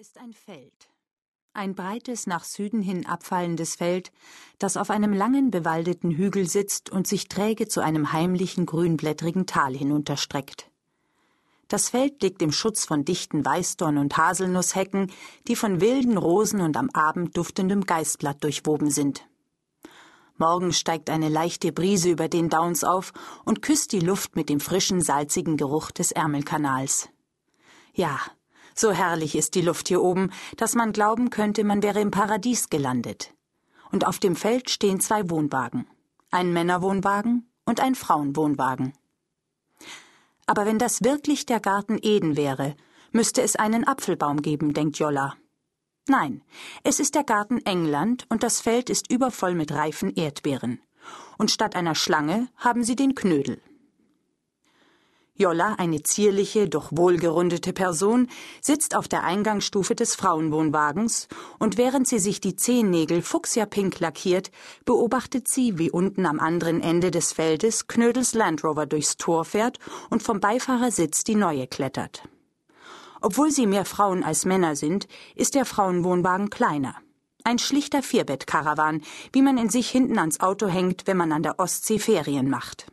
ist ein Feld. Ein breites, nach Süden hin abfallendes Feld, das auf einem langen, bewaldeten Hügel sitzt und sich träge zu einem heimlichen, grünblättrigen Tal hinunterstreckt. Das Feld liegt im Schutz von dichten Weißdorn- und Haselnusshecken, die von wilden Rosen und am Abend duftendem Geistblatt durchwoben sind. Morgen steigt eine leichte Brise über den Downs auf und küsst die Luft mit dem frischen, salzigen Geruch des Ärmelkanals. Ja, so herrlich ist die Luft hier oben, dass man glauben könnte, man wäre im Paradies gelandet. Und auf dem Feld stehen zwei Wohnwagen. Ein Männerwohnwagen und ein Frauenwohnwagen. Aber wenn das wirklich der Garten Eden wäre, müsste es einen Apfelbaum geben, denkt Jolla. Nein, es ist der Garten England und das Feld ist übervoll mit reifen Erdbeeren. Und statt einer Schlange haben sie den Knödel. Jolla, eine zierliche, doch wohlgerundete Person, sitzt auf der Eingangsstufe des Frauenwohnwagens und während sie sich die Zehennägel fuchsiapink lackiert, beobachtet sie, wie unten am anderen Ende des Feldes Knödels Land Rover durchs Tor fährt und vom Beifahrersitz die neue klettert. Obwohl sie mehr Frauen als Männer sind, ist der Frauenwohnwagen kleiner. Ein schlichter Vierbettkarawan, wie man in sich hinten ans Auto hängt, wenn man an der Ostsee Ferien macht.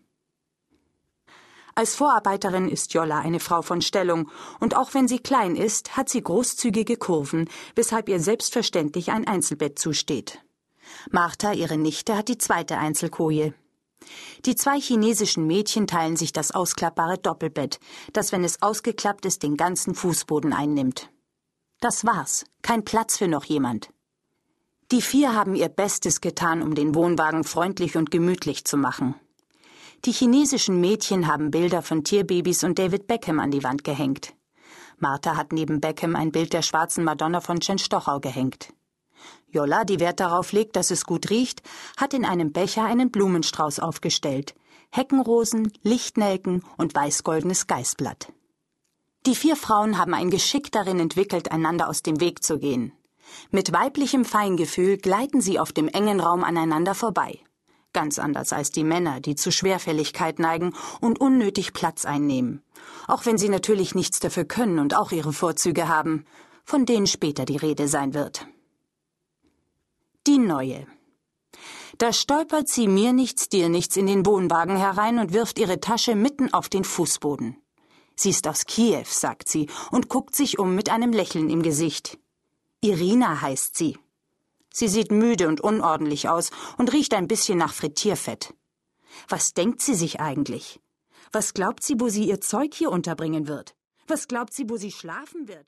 Als Vorarbeiterin ist Jolla eine Frau von Stellung, und auch wenn sie klein ist, hat sie großzügige Kurven, weshalb ihr selbstverständlich ein Einzelbett zusteht. Martha, ihre Nichte, hat die zweite Einzelkoje. Die zwei chinesischen Mädchen teilen sich das ausklappbare Doppelbett, das, wenn es ausgeklappt ist, den ganzen Fußboden einnimmt. Das war's. Kein Platz für noch jemand. Die vier haben ihr Bestes getan, um den Wohnwagen freundlich und gemütlich zu machen. Die chinesischen Mädchen haben Bilder von Tierbabys und David Beckham an die Wand gehängt. Martha hat neben Beckham ein Bild der schwarzen Madonna von Chen Stochau gehängt. Jolla, die Wert darauf legt, dass es gut riecht, hat in einem Becher einen Blumenstrauß aufgestellt. Heckenrosen, Lichtnelken und weißgoldenes Geißblatt. Die vier Frauen haben ein Geschick darin entwickelt, einander aus dem Weg zu gehen. Mit weiblichem Feingefühl gleiten sie auf dem engen Raum aneinander vorbei ganz anders als die Männer, die zu Schwerfälligkeit neigen und unnötig Platz einnehmen, auch wenn sie natürlich nichts dafür können und auch ihre Vorzüge haben, von denen später die Rede sein wird. Die neue. Da stolpert sie mir nichts, dir nichts in den Wohnwagen herein und wirft ihre Tasche mitten auf den Fußboden. Sie ist aus Kiew, sagt sie und guckt sich um mit einem Lächeln im Gesicht. Irina heißt sie. Sie sieht müde und unordentlich aus und riecht ein bisschen nach Frittierfett. Was denkt sie sich eigentlich? Was glaubt sie, wo sie ihr Zeug hier unterbringen wird? Was glaubt sie, wo sie schlafen wird?